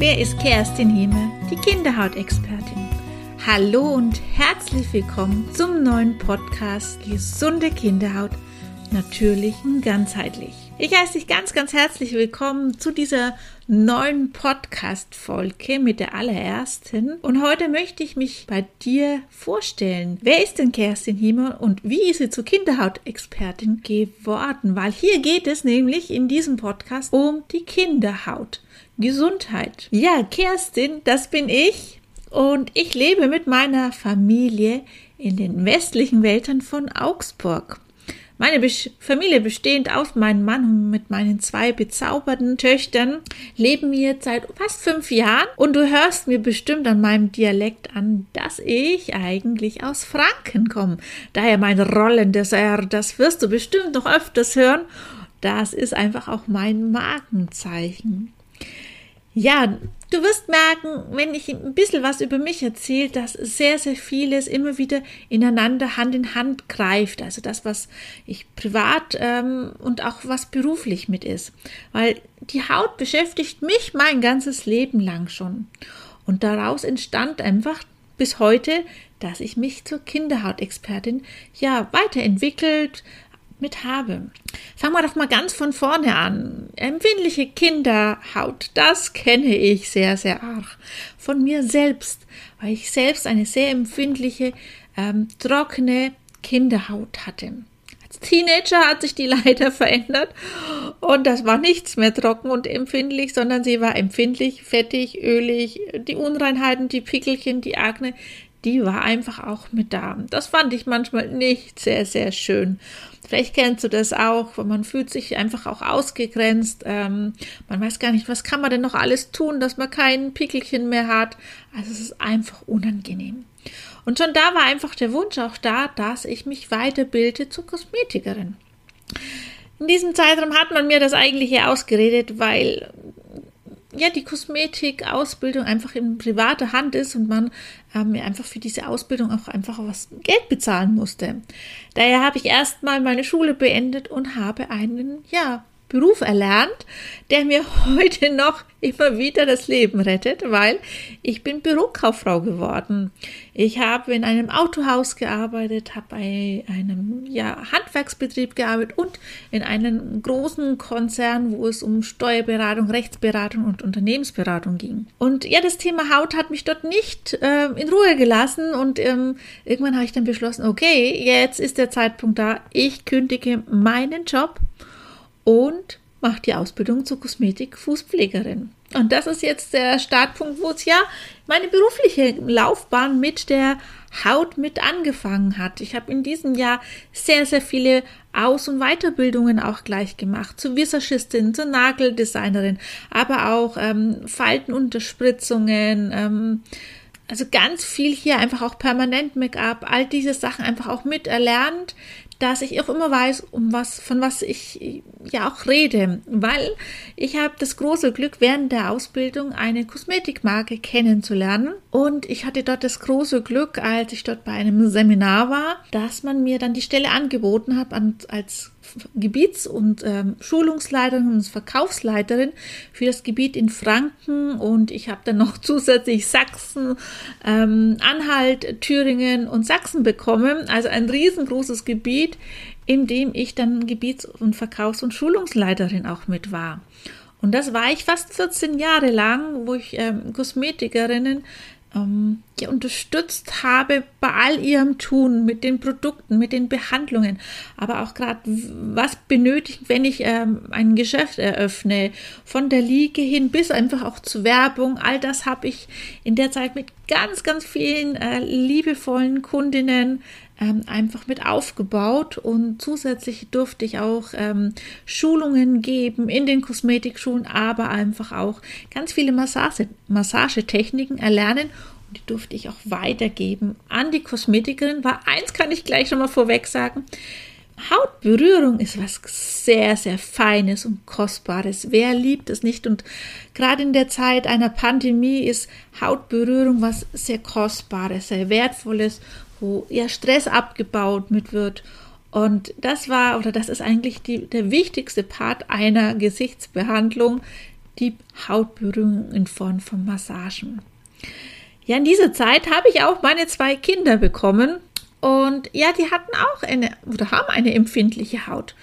Wer ist Kerstin Hieme, die Kinderhautexpertin? Hallo und herzlich willkommen zum neuen Podcast Gesunde Kinderhaut, natürlich und ganzheitlich. Ich heiße dich ganz, ganz herzlich willkommen zu dieser neuen Podcast-Folge mit der allerersten. Und heute möchte ich mich bei dir vorstellen. Wer ist denn Kerstin Hiemer und wie ist sie zur Kinderhautexpertin geworden? Weil hier geht es nämlich in diesem Podcast um die Kinderhaut. Gesundheit. Ja, Kerstin, das bin ich und ich lebe mit meiner Familie in den westlichen Wäldern von Augsburg. Meine Be Familie bestehend aus meinem Mann und mit meinen zwei bezauberten Töchtern leben wir seit fast fünf Jahren und du hörst mir bestimmt an meinem Dialekt an, dass ich eigentlich aus Franken komme. Daher mein rollendes R, das wirst du bestimmt noch öfters hören. Das ist einfach auch mein Markenzeichen. Ja, du wirst merken, wenn ich ein bisschen was über mich erzähle, dass sehr, sehr vieles immer wieder ineinander Hand in Hand greift. Also das, was ich privat ähm, und auch was beruflich mit ist. Weil die Haut beschäftigt mich mein ganzes Leben lang schon. Und daraus entstand einfach bis heute, dass ich mich zur Kinderhautexpertin ja weiterentwickelt, mit habe. Fangen wir doch mal ganz von vorne an. Empfindliche Kinderhaut, das kenne ich sehr, sehr arg. Von mir selbst, weil ich selbst eine sehr empfindliche, ähm, trockene Kinderhaut hatte. Als Teenager hat sich die leider verändert und das war nichts mehr trocken und empfindlich, sondern sie war empfindlich, fettig, ölig, die Unreinheiten, die Pickelchen, die Akne, die war einfach auch mit da. Das fand ich manchmal nicht sehr, sehr schön. Vielleicht kennst du das auch, weil man fühlt sich einfach auch ausgegrenzt. Ähm, man weiß gar nicht, was kann man denn noch alles tun, dass man kein Pickelchen mehr hat. Also es ist einfach unangenehm. Und schon da war einfach der Wunsch auch da, dass ich mich weiterbilde zur Kosmetikerin. In diesem Zeitraum hat man mir das eigentliche ausgeredet, weil ja, die Kosmetikausbildung einfach in privater Hand ist und man ähm, einfach für diese Ausbildung auch einfach was Geld bezahlen musste. Daher habe ich erstmal meine Schule beendet und habe einen, ja, Beruf erlernt, der mir heute noch immer wieder das Leben rettet, weil ich bin Bürokauffrau geworden. Ich habe in einem Autohaus gearbeitet, habe bei einem ja, Handwerksbetrieb gearbeitet und in einem großen Konzern, wo es um Steuerberatung, Rechtsberatung und Unternehmensberatung ging. Und ja, das Thema Haut hat mich dort nicht äh, in Ruhe gelassen und ähm, irgendwann habe ich dann beschlossen, okay, jetzt ist der Zeitpunkt da, ich kündige meinen Job und macht die Ausbildung zur Kosmetik-Fußpflegerin. Und das ist jetzt der Startpunkt, wo es ja meine berufliche Laufbahn mit der Haut mit angefangen hat. Ich habe in diesem Jahr sehr, sehr viele Aus- und Weiterbildungen auch gleich gemacht. Zur Visagistin, zur Nageldesignerin, aber auch ähm, Faltenunterspritzungen, ähm, also ganz viel hier einfach auch permanent Make-up, all diese Sachen einfach auch miterlernt, dass ich auch immer weiß, um was, von was ich ja auch rede, weil ich habe das große Glück, während der Ausbildung eine Kosmetikmarke kennenzulernen. Und ich hatte dort das große Glück, als ich dort bei einem Seminar war, dass man mir dann die Stelle angeboten hat als Gebiets- und ähm, Schulungsleiterin und Verkaufsleiterin für das Gebiet in Franken und ich habe dann noch zusätzlich Sachsen, ähm, Anhalt, Thüringen und Sachsen bekommen. Also ein riesengroßes Gebiet, in dem ich dann Gebiets- und Verkaufs- und Schulungsleiterin auch mit war. Und das war ich fast 14 Jahre lang, wo ich ähm, Kosmetikerinnen ähm, ja, unterstützt habe bei all ihrem Tun mit den Produkten, mit den Behandlungen, aber auch gerade, was benötigt, wenn ich ähm, ein Geschäft eröffne, von der Liege hin bis einfach auch zur Werbung. All das habe ich in der Zeit mit ganz, ganz vielen äh, liebevollen Kundinnen ähm, einfach mit aufgebaut und zusätzlich durfte ich auch ähm, Schulungen geben in den Kosmetikschulen, aber einfach auch ganz viele Massage, Massagetechniken erlernen und die durfte ich auch weitergeben an die Kosmetikerin. War eins kann ich gleich schon mal vorweg sagen. Hautberührung ist was sehr, sehr Feines und Kostbares. Wer liebt es nicht? Und gerade in der Zeit einer Pandemie ist Hautberührung was sehr Kostbares, sehr Wertvolles wo ja Stress abgebaut mit wird. Und das war oder das ist eigentlich die, der wichtigste Part einer Gesichtsbehandlung, die Hautberührung in Form von Massagen. Ja, in dieser Zeit habe ich auch meine zwei Kinder bekommen und ja, die hatten auch eine oder haben eine empfindliche Haut.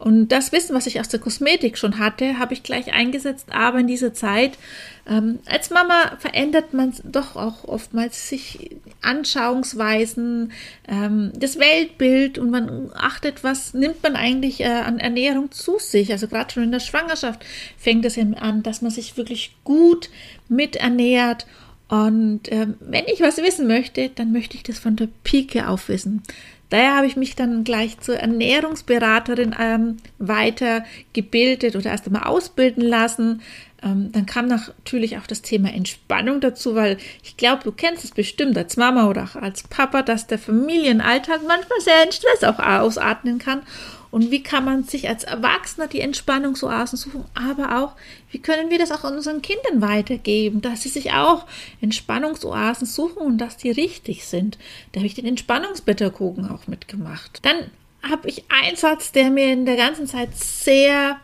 Und das Wissen, was ich aus der Kosmetik schon hatte, habe ich gleich eingesetzt. Aber in dieser Zeit, ähm, als Mama verändert man doch auch oftmals sich Anschauungsweisen, ähm, das Weltbild und man achtet, was nimmt man eigentlich äh, an Ernährung zu sich. Also gerade schon in der Schwangerschaft fängt es an, dass man sich wirklich gut miternährt und ähm, wenn ich was wissen möchte, dann möchte ich das von der Pike auf wissen. Daher habe ich mich dann gleich zur Ernährungsberaterin ähm, weitergebildet oder erst einmal ausbilden lassen. Ähm, dann kam natürlich auch das Thema Entspannung dazu, weil ich glaube, du kennst es bestimmt als Mama oder auch als Papa, dass der Familienalltag manchmal sehr in Stress auch ausatmen kann. Und wie kann man sich als Erwachsener die Entspannungsoasen suchen, aber auch, wie können wir das auch unseren Kindern weitergeben, dass sie sich auch Entspannungsoasen suchen und dass die richtig sind. Da habe ich den Entspannungspädagogen auch mitgemacht. Dann habe ich einen Satz, der mir in der ganzen Zeit sehr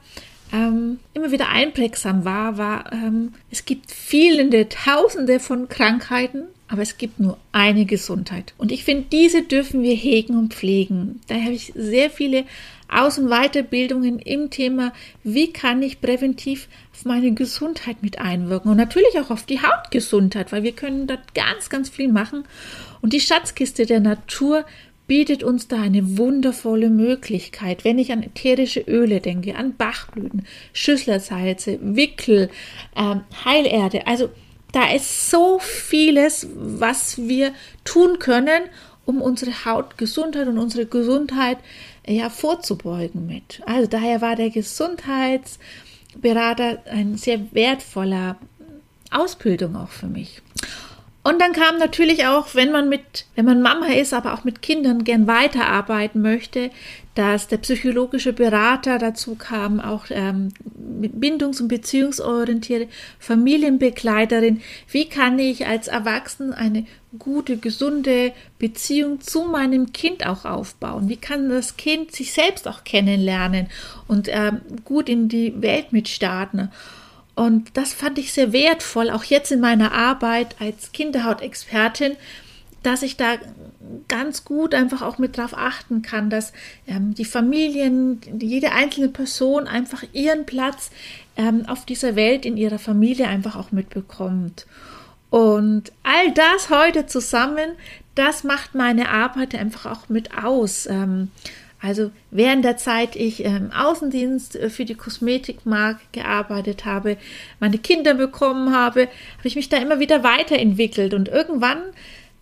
ähm, immer wieder einprägsam war, war, ähm, es gibt viele, tausende von Krankheiten, aber es gibt nur eine Gesundheit. Und ich finde, diese dürfen wir hegen und pflegen. Daher habe ich sehr viele Aus- und Weiterbildungen im Thema, wie kann ich präventiv auf meine Gesundheit mit einwirken und natürlich auch auf die Hautgesundheit, weil wir können dort ganz, ganz viel machen. Und die Schatzkiste der Natur bietet uns da eine wundervolle Möglichkeit. Wenn ich an ätherische Öle denke, an Bachblüten, Schüsslersalze, Wickel, ähm, Heilerde, also da ist so vieles, was wir tun können, um unsere Hautgesundheit und unsere Gesundheit ja vorzubeugen mit. Also daher war der Gesundheitsberater ein sehr wertvoller Ausbildung auch für mich. Und dann kam natürlich auch, wenn man mit, wenn man Mama ist, aber auch mit Kindern gern weiterarbeiten möchte, dass der psychologische Berater dazu kam, auch ähm, bindungs- und beziehungsorientierte Familienbegleiterin. Wie kann ich als Erwachsenen eine gute, gesunde Beziehung zu meinem Kind auch aufbauen? Wie kann das Kind sich selbst auch kennenlernen und ähm, gut in die Welt mitstarten? Und das fand ich sehr wertvoll, auch jetzt in meiner Arbeit als Kinderhautexpertin, dass ich da ganz gut einfach auch mit drauf achten kann, dass ähm, die Familien, jede einzelne Person einfach ihren Platz ähm, auf dieser Welt in ihrer Familie einfach auch mitbekommt. Und all das heute zusammen, das macht meine Arbeit einfach auch mit aus. Ähm, also während der Zeit ich im ähm, Außendienst äh, für die Kosmetikmarke gearbeitet habe, meine Kinder bekommen habe, habe ich mich da immer wieder weiterentwickelt und irgendwann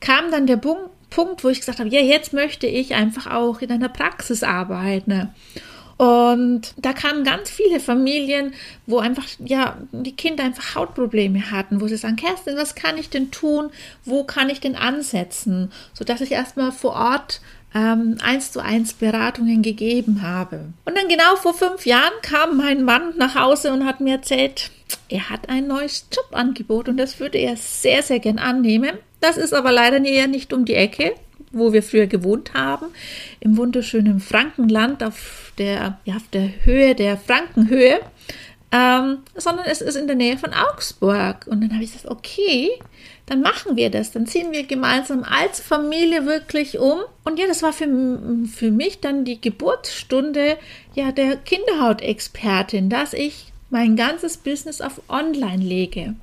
kam dann der Punkt, wo ich gesagt habe, ja, jetzt möchte ich einfach auch in einer Praxis arbeiten. Und da kamen ganz viele Familien, wo einfach, ja, die Kinder einfach Hautprobleme hatten, wo sie sagen, Kerstin, was kann ich denn tun? Wo kann ich denn ansetzen? Sodass ich erstmal vor Ort eins zu eins Beratungen gegeben habe. Und dann genau vor fünf Jahren kam mein Mann nach Hause und hat mir erzählt, er hat ein neues Jobangebot und das würde er sehr, sehr gern annehmen. Das ist aber leider eher nicht um die Ecke, wo wir früher gewohnt haben, im wunderschönen Frankenland auf der, ja, auf der Höhe der Frankenhöhe. Ähm, sondern es ist in der Nähe von Augsburg. Und dann habe ich gesagt, okay, dann machen wir das. Dann ziehen wir gemeinsam als Familie wirklich um. Und ja, das war für, für mich dann die Geburtsstunde ja der Kinderhautexpertin, dass ich mein ganzes Business auf Online lege,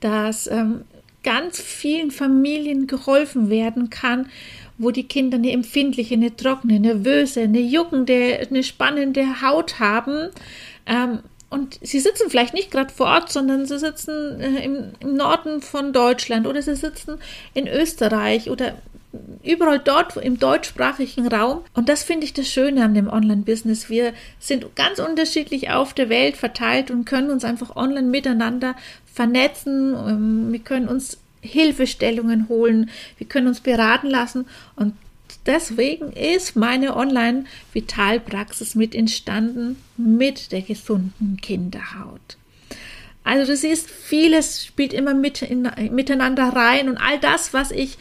dass ähm, ganz vielen Familien geholfen werden kann, wo die Kinder eine empfindliche, eine trockene, nervöse, eine juckende, eine spannende Haut haben. Ähm, und sie sitzen vielleicht nicht gerade vor Ort, sondern sie sitzen äh, im, im, Norden von Deutschland oder sie sitzen in Österreich oder überall dort im deutschsprachigen Raum. Und das finde ich das Schöne an dem Online-Business. Wir sind ganz unterschiedlich auf der Welt verteilt und können uns einfach online miteinander vernetzen. Ähm, wir können uns Hilfestellungen holen, wir können uns beraten lassen und Deswegen ist meine Online-Vitalpraxis mit entstanden mit der gesunden Kinderhaut. Also du siehst, vieles spielt immer mit in, miteinander rein und all das, was ich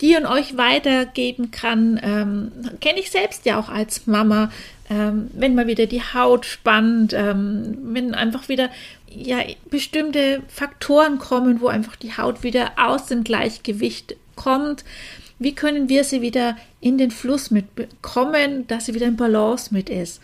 dir und euch weitergeben kann, ähm, kenne ich selbst ja auch als Mama. ähm, wenn mal wieder die Haut spannt, ähm, wenn einfach wieder ja, bestimmte Faktoren kommen, wo einfach die Haut wieder aus dem Gleichgewicht kommt. Wie können wir sie wieder in den Fluss mitbekommen, dass sie wieder in Balance mit ist?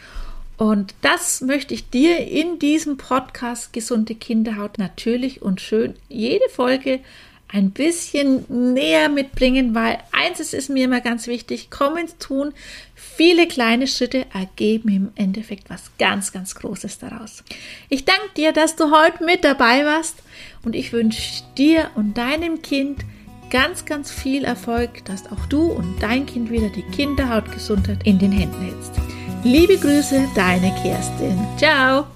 Und das möchte ich dir in diesem Podcast Gesunde Kinderhaut natürlich und schön jede Folge ein bisschen näher mitbringen, weil eins ist mir immer ganz wichtig, komm ins Tun. Viele kleine Schritte ergeben im Endeffekt was ganz, ganz Großes daraus. Ich danke dir, dass du heute mit dabei warst und ich wünsche dir und deinem Kind ganz, ganz viel Erfolg, dass auch du und dein Kind wieder die Kinderhautgesundheit in den Händen hältst. Liebe Grüße, deine Kerstin. Ciao!